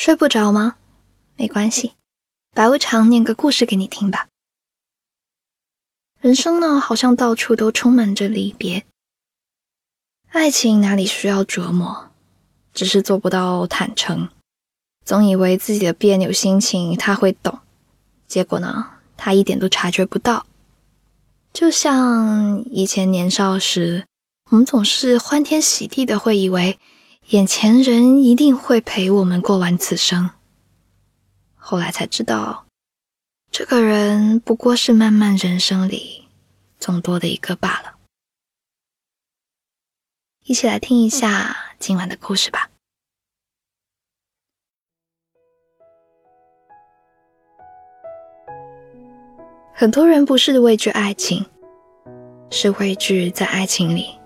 睡不着吗？没关系，白无常念个故事给你听吧。人生呢，好像到处都充满着离别。爱情哪里需要折磨，只是做不到坦诚。总以为自己的别扭心情他会懂，结果呢，他一点都察觉不到。就像以前年少时，我们总是欢天喜地的，会以为眼前人一定会陪我们过完此生。后来才知道，这个人不过是漫漫人生里众多的一个罢了。一起来听一下今晚的故事吧。很多人不是畏惧爱情，是畏惧在爱情里，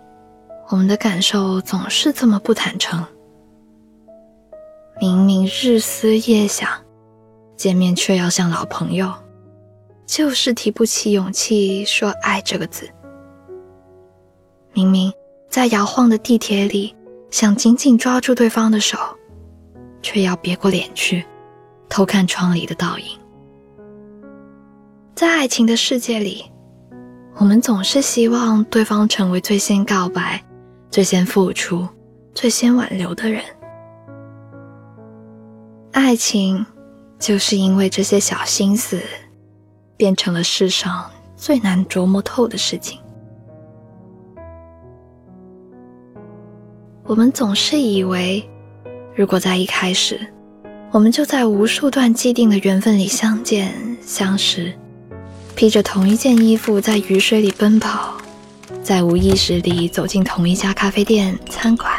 我们的感受总是这么不坦诚。明明日思夜想，见面却要像老朋友，就是提不起勇气说爱这个字。明明在摇晃的地铁里，想紧紧抓住对方的手，却要别过脸去，偷看窗里的倒影。在爱情的世界里，我们总是希望对方成为最先告白、最先付出、最先挽留的人。爱情就是因为这些小心思，变成了世上最难琢磨透的事情。我们总是以为，如果在一开始，我们就在无数段既定的缘分里相见相识。披着同一件衣服，在雨水里奔跑，在无意识里走进同一家咖啡店、餐馆，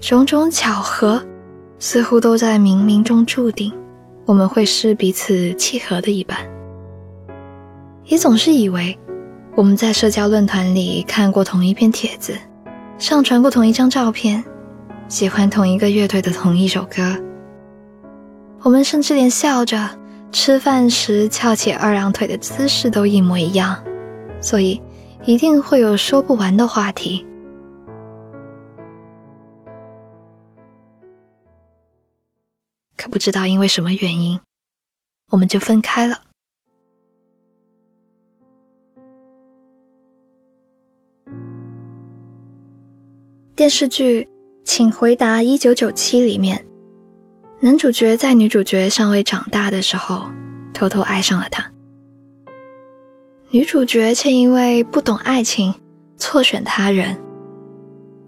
种种巧合似乎都在冥冥中注定，我们会是彼此契合的一半。也总是以为我们在社交论坛里看过同一篇帖子，上传过同一张照片，喜欢同一个乐队的同一首歌，我们甚至连笑着。吃饭时翘起二郎腿的姿势都一模一样，所以一定会有说不完的话题。可不知道因为什么原因，我们就分开了。电视剧《请回答一九九七》里面。男主角在女主角尚未长大的时候，偷偷爱上了她。女主角却因为不懂爱情，错选他人。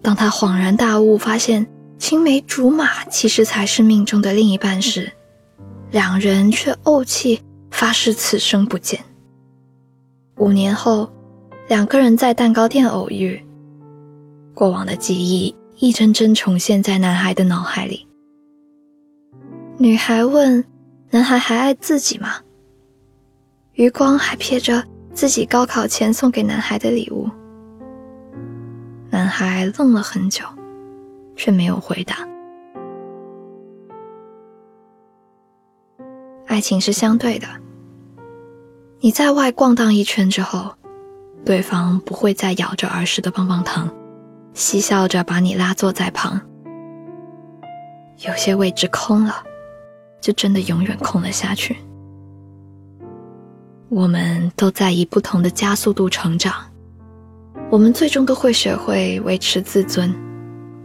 当她恍然大悟，发现青梅竹马其实才是命中的另一半时，两人却怄气发誓此生不见。五年后，两个人在蛋糕店偶遇，过往的记忆一帧帧重现在男孩的脑海里。女孩问：“男孩还爱自己吗？”余光还瞥着自己高考前送给男孩的礼物。男孩愣了很久，却没有回答。爱情是相对的，你在外逛荡一圈之后，对方不会再咬着儿时的棒棒糖，嬉笑着把你拉坐在旁。有些位置空了。就真的永远空了下去。我们都在以不同的加速度成长，我们最终都会学会维持自尊，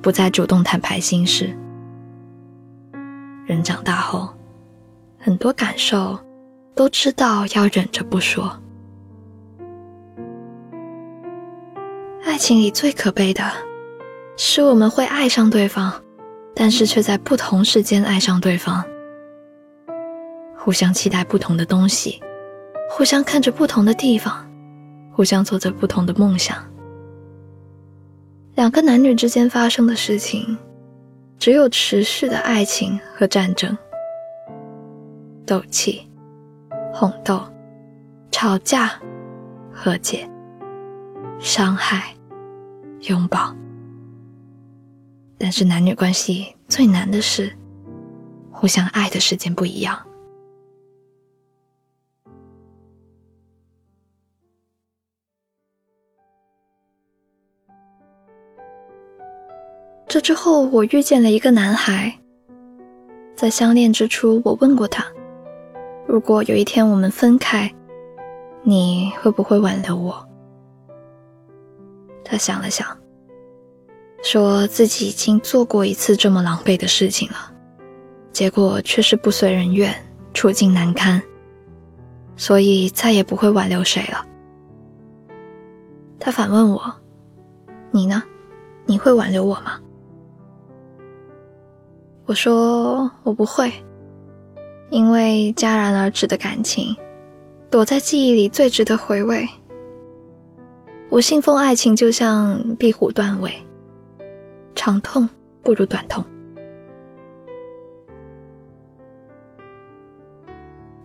不再主动坦白心事。人长大后，很多感受都知道要忍着不说。爱情里最可悲的，是我们会爱上对方，但是却在不同时间爱上对方。互相期待不同的东西，互相看着不同的地方，互相做着不同的梦想。两个男女之间发生的事情，只有持续的爱情和战争，斗气、哄斗、吵架、和解、伤害、拥抱。但是男女关系最难的是，互相爱的时间不一样。这之后，我遇见了一个男孩。在相恋之初，我问过他，如果有一天我们分开，你会不会挽留我？他想了想，说自己已经做过一次这么狼狈的事情了，结果却是不遂人愿，处境难堪，所以再也不会挽留谁了。他反问我：“你呢？你会挽留我吗？”我说我不会，因为戛然而止的感情，躲在记忆里最值得回味。我信奉爱情就像壁虎断尾，长痛不如短痛。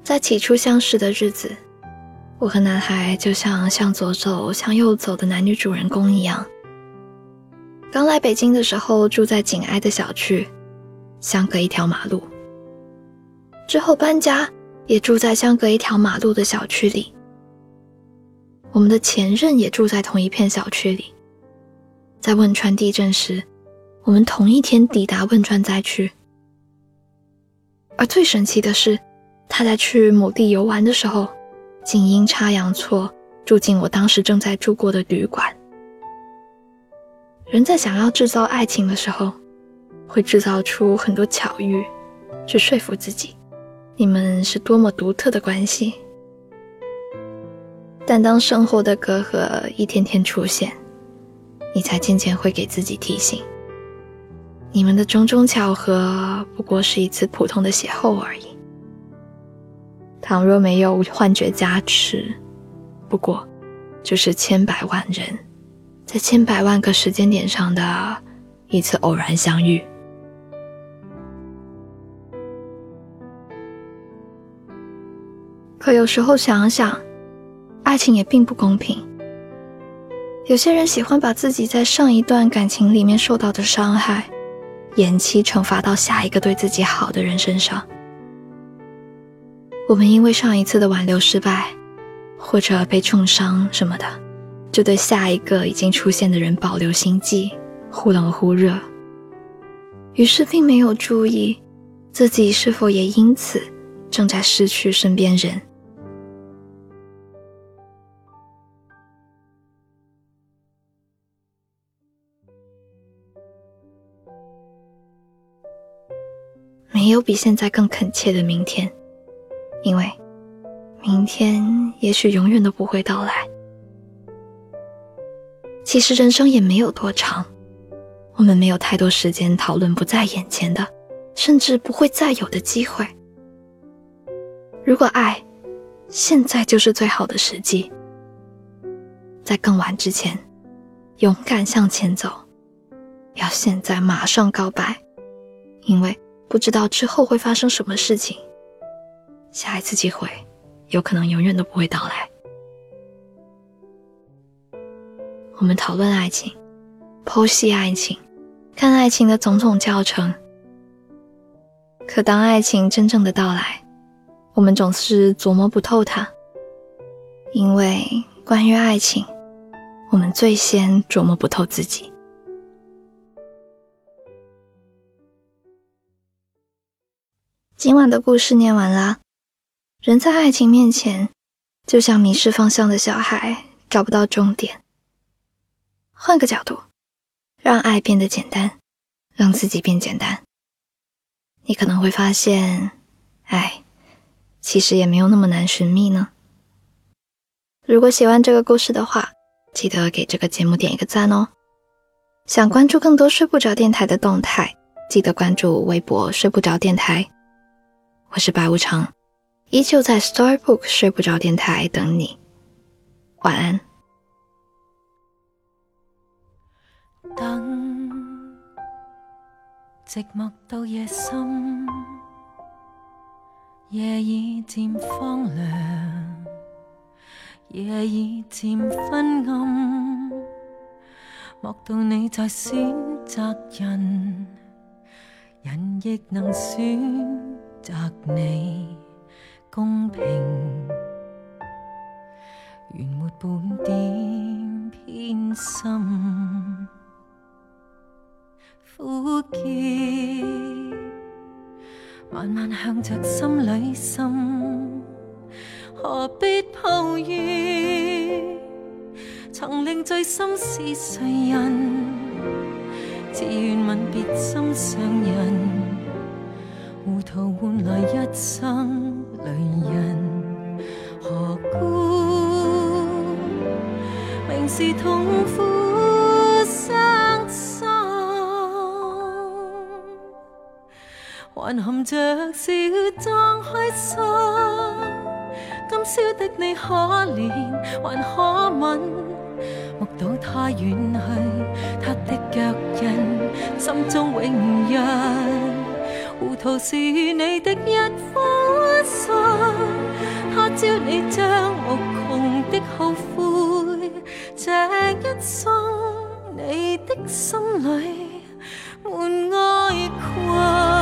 在起初相识的日子，我和男孩就像向左走、向右走的男女主人公一样。刚来北京的时候，住在紧挨的小区。相隔一条马路，之后搬家，也住在相隔一条马路的小区里。我们的前任也住在同一片小区里。在汶川地震时，我们同一天抵达汶川灾区。而最神奇的是，他在去某地游玩的时候，竟阴差阳错住进我当时正在住过的旅馆。人在想要制造爱情的时候。会制造出很多巧遇，去说服自己，你们是多么独特的关系。但当生活的隔阂一天天出现，你才渐渐会给自己提醒：你们的种种巧合不过是一次普通的邂逅而已。倘若没有幻觉加持，不过就是千百万人在千百万个时间点上的一次偶然相遇。可有时候想想，爱情也并不公平。有些人喜欢把自己在上一段感情里面受到的伤害，延期惩罚到下一个对自己好的人身上。我们因为上一次的挽留失败，或者被重伤什么的，就对下一个已经出现的人保留心悸，忽冷忽热。于是并没有注意自己是否也因此正在失去身边人。没有比现在更恳切的明天，因为明天也许永远都不会到来。其实人生也没有多长，我们没有太多时间讨论不在眼前的，甚至不会再有的机会。如果爱，现在就是最好的时机。在更晚之前，勇敢向前走，要现在马上告白，因为。不知道之后会发生什么事情，下一次机会有可能永远都不会到来。我们讨论爱情，剖析爱情，看爱情的种种教程。可当爱情真正的到来，我们总是琢磨不透它，因为关于爱情，我们最先琢磨不透自己。今晚的故事念完了。人在爱情面前，就像迷失方向的小孩，找不到终点。换个角度，让爱变得简单，让自己变简单，你可能会发现，爱其实也没有那么难寻觅呢。如果喜欢这个故事的话，记得给这个节目点一个赞哦。想关注更多睡不着电台的动态，记得关注微博睡不着电台。我是白无常，依旧在 Storybook 睡不着电台等你。晚安。等，寂寞到夜深，夜已渐荒凉，夜已渐昏暗，莫道你在选择人，人亦能选。责你公平，原没半点偏心。苦涩，慢慢向着心里渗，何必抱怨？曾令醉心是谁人？只愿吻别心上人，糊涂换来一生泪人，何故明是痛苦伤心，还含着笑装开心？今宵的你可怜，还可吻？目睹他远去，他的脚印，心中永印。糊涂是你的一颗心，他朝你将无穷的后悔。这一生，你的心里满爱困。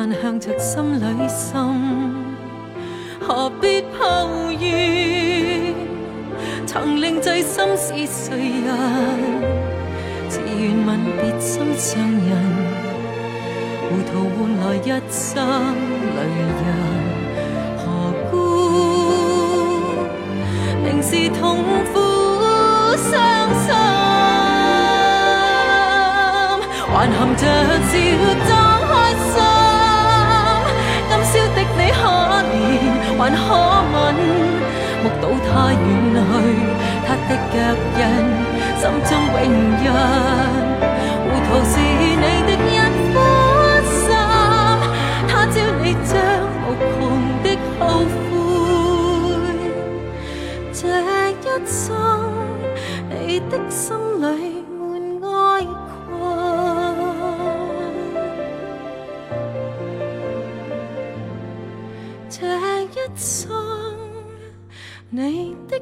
慢向着心里渗，何必抱怨？曾令醉心是谁人？自愿吻别心上人，糊涂换来一生泪人。何故明是痛苦伤心？还含着笑可吻？目睹他远去，他的脚印，心中永印。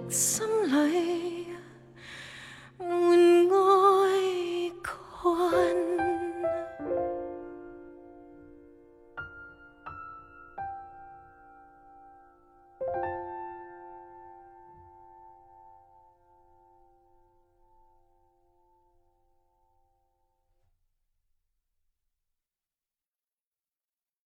心里